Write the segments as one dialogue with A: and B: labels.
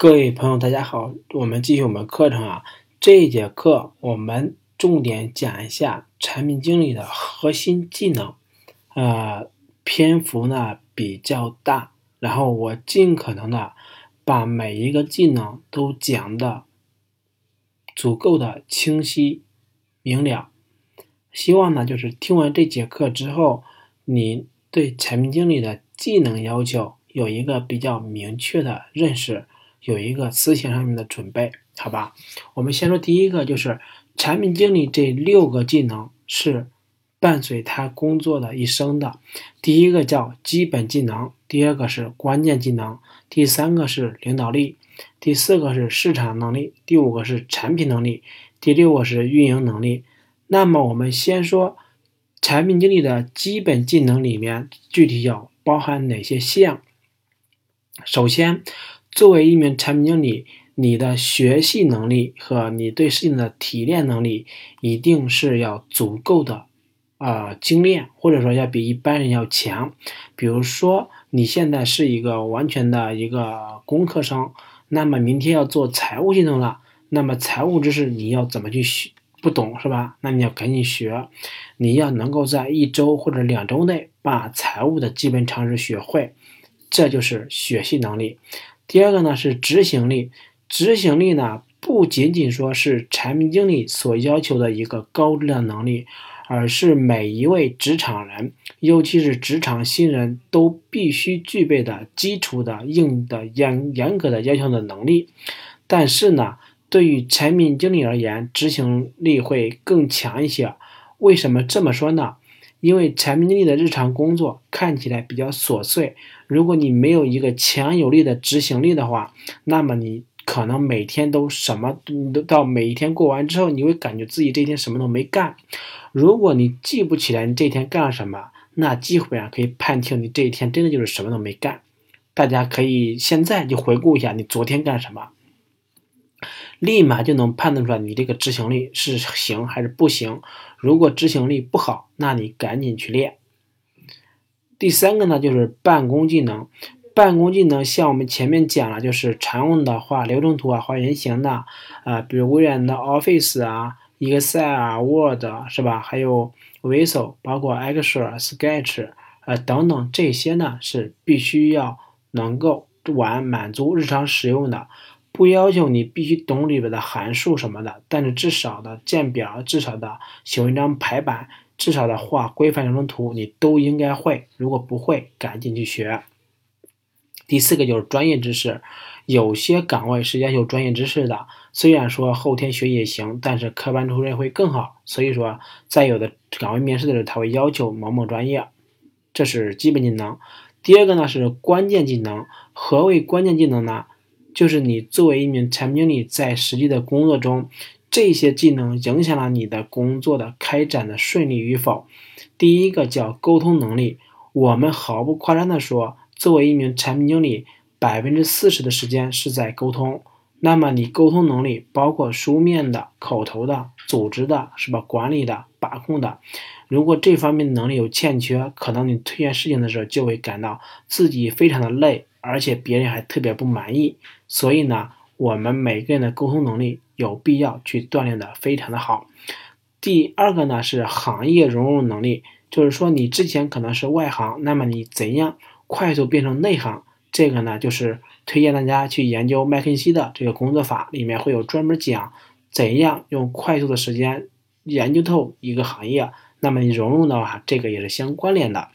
A: 各位朋友，大家好，我们继续我们课程啊。这一节课我们重点讲一下产品经理的核心技能，呃，篇幅呢比较大，然后我尽可能的把每一个技能都讲的足够的清晰明了。希望呢，就是听完这节课之后，你对产品经理的技能要求有一个比较明确的认识。有一个思想上面的准备，好吧？我们先说第一个，就是产品经理这六个技能是伴随他工作的一生的。第一个叫基本技能，第二个是关键技能，第三个是领导力，第四个是市场能力，第五个是产品能力，第六个是运营能力。那么我们先说产品经理的基本技能里面具体要包含哪些项？首先。作为一名产品经理，你的学习能力和你对事情的提炼能力一定是要足够的，啊，精炼，或者说要比一般人要强。比如说，你现在是一个完全的一个工科生，那么明天要做财务系统了，那么财务知识你要怎么去学？不懂是吧？那你要赶紧学，你要能够在一周或者两周内把财务的基本常识学会，这就是学习能力。第二个呢是执行力，执行力呢不仅仅说是产品经理所要求的一个高质量能力，而是每一位职场人，尤其是职场新人都必须具备的基础的硬的严严格的要求的能力。但是呢，对于产品经理而言，执行力会更强一些。为什么这么说呢？因为产品经理的日常工作看起来比较琐碎，如果你没有一个强有力的执行力的话，那么你可能每天都什么都到每一天过完之后，你会感觉自己这一天什么都没干。如果你记不起来你这一天干了什么，那基本上可以判定你这一天真的就是什么都没干。大家可以现在就回顾一下你昨天干什么。立马就能判断出来你这个执行力是行还是不行。如果执行力不好，那你赶紧去练。第三个呢，就是办公技能。办公技能像我们前面讲了，就是常用的画流程图啊、画原型的啊，比如微软的 Office 啊、Excel 啊、Word 是吧？还有 Visio，包括 Excel、Sketch 啊等等，这些呢是必须要能够完满足日常使用的。不要求你必须懂里边的函数什么的，但是至少的建表，至少的写文章排版，至少的画规范流程图，你都应该会。如果不会，赶紧去学。第四个就是专业知识，有些岗位是要求专业知识的，虽然说后天学也行，但是科班出身会更好。所以说，在有的岗位面试的时候，他会要求某某专业，这是基本技能。第二个呢是关键技能，何为关键技能呢？就是你作为一名产品经理，在实际的工作中，这些技能影响了你的工作的开展的顺利与否。第一个叫沟通能力，我们毫不夸张的说，作为一名产品经理，百分之四十的时间是在沟通。那么你沟通能力包括书面的、口头的、组织的，是吧？管理的、把控的，如果这方面能力有欠缺，可能你推荐事情的时候就会感到自己非常的累。而且别人还特别不满意，所以呢，我们每个人的沟通能力有必要去锻炼的非常的好。第二个呢是行业融入能力，就是说你之前可能是外行，那么你怎样快速变成内行？这个呢就是推荐大家去研究麦肯锡的这个工作法，里面会有专门讲怎样用快速的时间研究透一个行业。那么你融入的话，这个也是相关联的。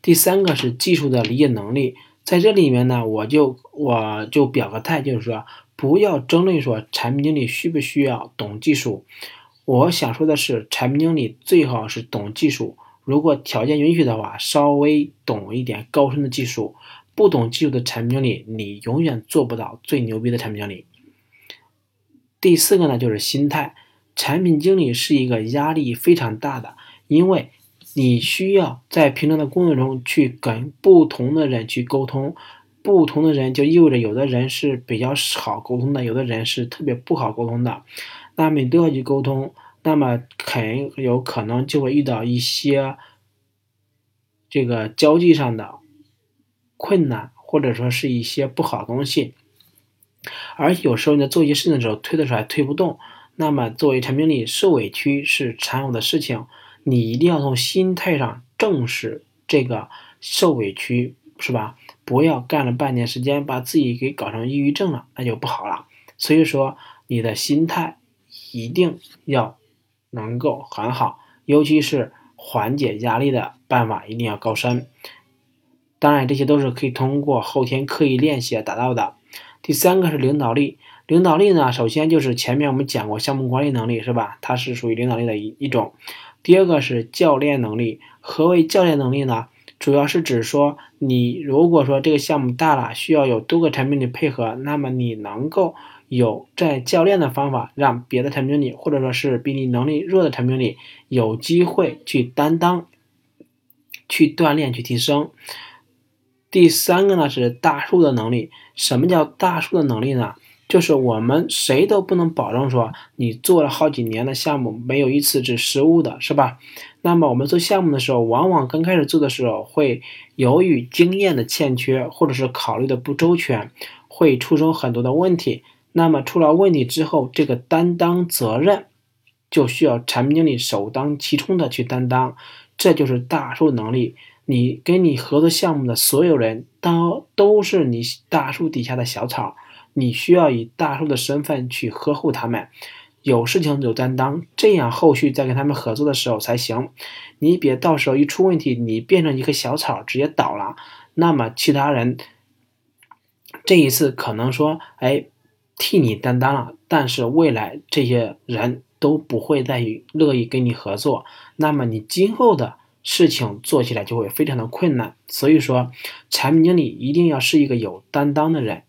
A: 第三个是技术的理解能力。在这里面呢，我就我就表个态，就是说不要争论说产品经理需不需要懂技术。我想说的是，产品经理最好是懂技术，如果条件允许的话，稍微懂一点高深的技术。不懂技术的产品经理，你永远做不到最牛逼的产品经理。第四个呢，就是心态。产品经理是一个压力非常大的，因为。你需要在平常的工作中去跟不同的人去沟通，不同的人就意味着有的人是比较好沟通的，有的人是特别不好沟通的。那么你都要去沟通，那么肯有可能就会遇到一些这个交际上的困难，或者说是一些不好的东西。而有时候你在做一些事情的时候推得出来推不动，那么作为产品经理受委屈是常有的事情，你一定要从心态上正视这个受委屈，是吧？不要干了半年时间把自己给搞成抑郁症了，那就不好了。所以说你的心态一定要能够很好，尤其是缓解压力的办法一定要高深。当然，这些都是可以通过后天刻意练习达到的。第三个是领导力，领导力呢，首先就是前面我们讲过项目管理能力是吧？它是属于领导力的一一种。第二个是教练能力，何为教练能力呢？主要是指说你如果说这个项目大了，需要有多个产品经理配合，那么你能够有在教练的方法，让别的产品经理或者说是比你能力弱的产品经理有机会去担当、去锻炼、去提升。第三个呢是大树的能力。什么叫大树的能力呢？就是我们谁都不能保证说你做了好几年的项目没有一次是失误的，是吧？那么我们做项目的时候，往往刚开始做的时候会由于经验的欠缺，或者是考虑的不周全，会出生很多的问题。那么出了问题之后，这个担当责任就需要产品经理首当其冲的去担当，这就是大树能力。你跟你合作项目的所有人都都是你大树底下的小草，你需要以大树的身份去呵护他们，有事情有担当，这样后续再跟他们合作的时候才行。你别到时候一出问题，你变成一棵小草直接倒了，那么其他人这一次可能说，哎，替你担当了，但是未来这些人都不会再乐意跟你合作，那么你今后的。事情做起来就会非常的困难，所以说产品经理一定要是一个有担当的人。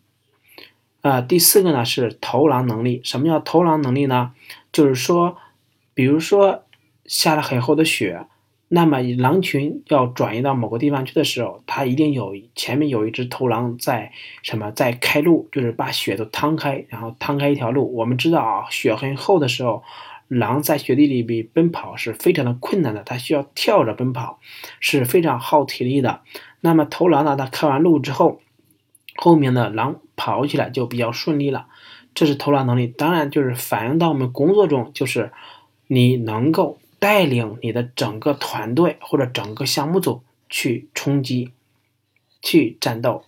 A: 啊，第四个呢是投狼能力。什么叫投狼能力呢？就是说，比如说下了很厚的雪，那么狼群要转移到某个地方去的时候，它一定有前面有一只头狼在什么在开路，就是把雪都趟开，然后趟开一条路。我们知道啊，雪很厚的时候。狼在雪地里边奔跑是非常的困难的，它需要跳着奔跑，是非常耗体力的。那么头狼呢，它开完路之后，后面的狼跑起来就比较顺利了。这是头狼能力。当然，就是反映到我们工作中，就是你能够带领你的整个团队或者整个项目组去冲击、去战斗，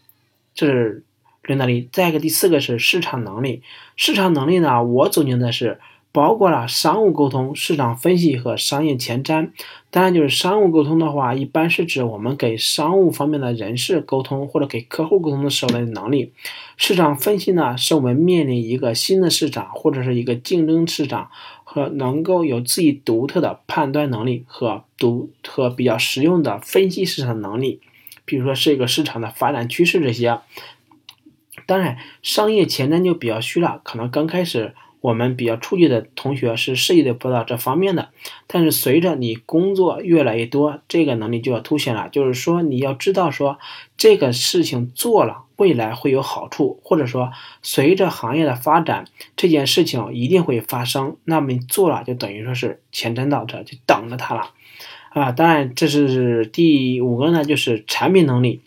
A: 这是领导力。再一个，第四个是市场能力。市场能力呢，我总结的是。包括了商务沟通、市场分析和商业前瞻。当然，就是商务沟通的话，一般是指我们给商务方面的人士沟通或者给客户沟通的时候的能力。市场分析呢，是我们面临一个新的市场或者是一个竞争市场，和能够有自己独特的判断能力和独和比较实用的分析市场能力。比如说，是一个市场的发展趋势这些。当然，商业前瞻就比较虚了，可能刚开始。我们比较初级的同学是涉及的不到这方面的，但是随着你工作越来越多，这个能力就要凸显了。就是说，你要知道说这个事情做了，未来会有好处，或者说随着行业的发展，这件事情一定会发生。那么你做了，就等于说是前瞻到这，就等着它了啊。当然，这是第五个呢，就是产品能力。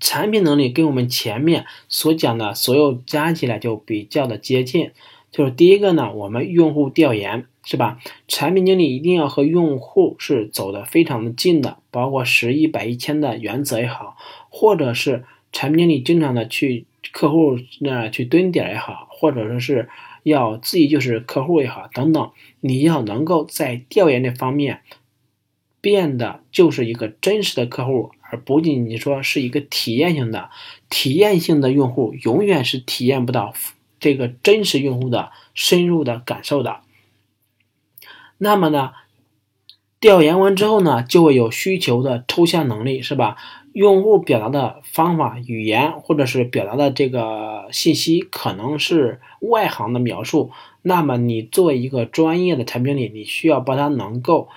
A: 产品能力跟我们前面所讲的所有加起来就比较的接近。就是第一个呢，我们用户调研是吧？产品经理一定要和用户是走的非常的近的，包括十一百一千的原则也好，或者是产品经理经常的去客户那去蹲点也好，或者说是要自己就是客户也好等等，你要能够在调研这方面变得就是一个真实的客户，而不仅仅说是一个体验性的、体验性的用户，永远是体验不到。这个真实用户的深入的感受的，那么呢，调研完之后呢，就会有需求的抽象能力，是吧？用户表达的方法、语言或者是表达的这个信息，可能是外行的描述。那么你作为一个专业的产品经理，你需要把它能够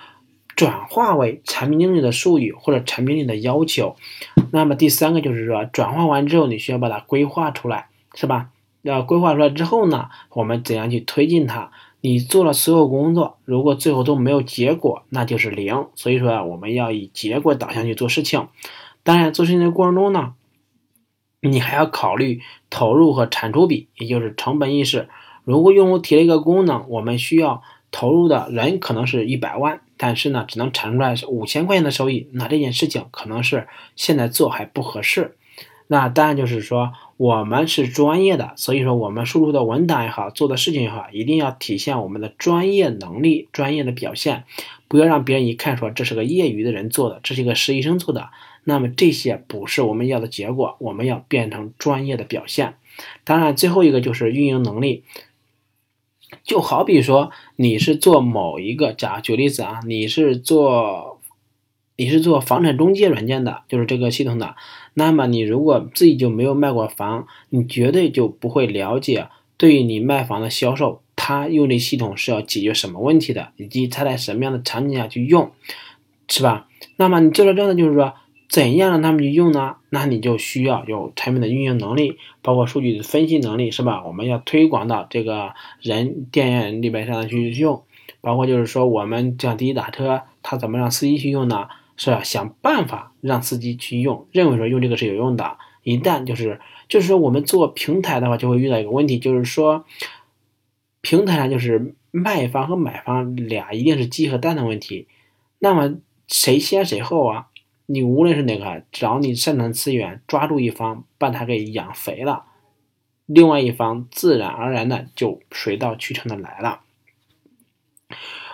A: 转化为产品经理的术语或者产品经理的要求。那么第三个就是说，转化完之后，你需要把它规划出来，是吧？要规划出来之后呢，我们怎样去推进它？你做了所有工作，如果最后都没有结果，那就是零。所以说啊，我们要以结果导向去做事情。当然，做事情的过程中呢，你还要考虑投入和产出比，也就是成本意识。如果用户提了一个功能，我们需要投入的人可能是一百万，但是呢，只能产出来是五千块钱的收益，那这件事情可能是现在做还不合适。那当然就是说，我们是专业的，所以说我们输入的文档也好，做的事情也好，一定要体现我们的专业能力、专业的表现，不要让别人一看说这是个业余的人做的，这是一个实习生做的，那么这些不是我们要的结果，我们要变成专业的表现。当然，最后一个就是运营能力。就好比说，你是做某一个，假举例子啊，你是做你是做房产中介软件的，就是这个系统的。那么你如果自己就没有卖过房，你绝对就不会了解，对于你卖房的销售，他用这系统是要解决什么问题的，以及他在什么样的场景下去用，是吧？那么你做了这样的，就是说。怎样让他们去用呢？那你就需要有产品的运营能力，包括数据的分析能力，是吧？我们要推广到这个人店员里边上去用，包括就是说，我们像滴滴打车，他怎么让司机去用呢？是要想办法让司机去用，认为说用这个是有用的。一旦就是就是说，我们做平台的话，就会遇到一个问题，就是说，平台上就是卖方和买方俩一定是鸡和蛋的问题，那么谁先谁后啊？你无论是哪个，只要你擅长资源抓住一方，把它给养肥了，另外一方自然而然的就水到渠成的来了。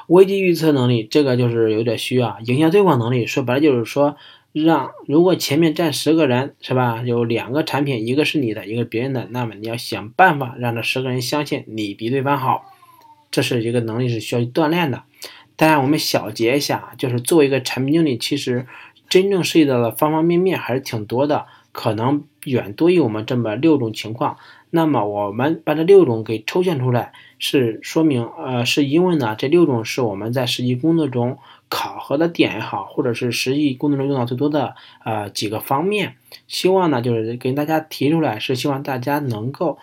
A: 危机预测能力，这个就是有点虚啊。营销推广能力，说白了就是说，让如果前面站十个人，是吧？有两个产品，一个是你的，一个别人的，那么你要想办法让这十个人相信你比对方好，这是一个能力是需要去锻炼的。当然，我们小结一下，就是作为一个产品经理，其实。真正涉及到的方方面面还是挺多的，可能远多于我们这么六种情况。那么我们把这六种给抽象出来，是说明，呃，是因为呢，这六种是我们在实际工作中考核的点也好，或者是实际工作中用到最多的呃几个方面。希望呢，就是给大家提出来，是希望大家能够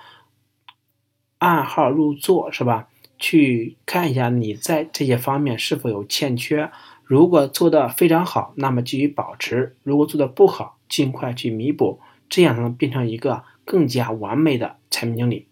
A: 按号入座，是吧？去看一下你在这些方面是否有欠缺。如果做的非常好，那么继续保持；如果做的不好，尽快去弥补，这样才能变成一个更加完美的产品经理。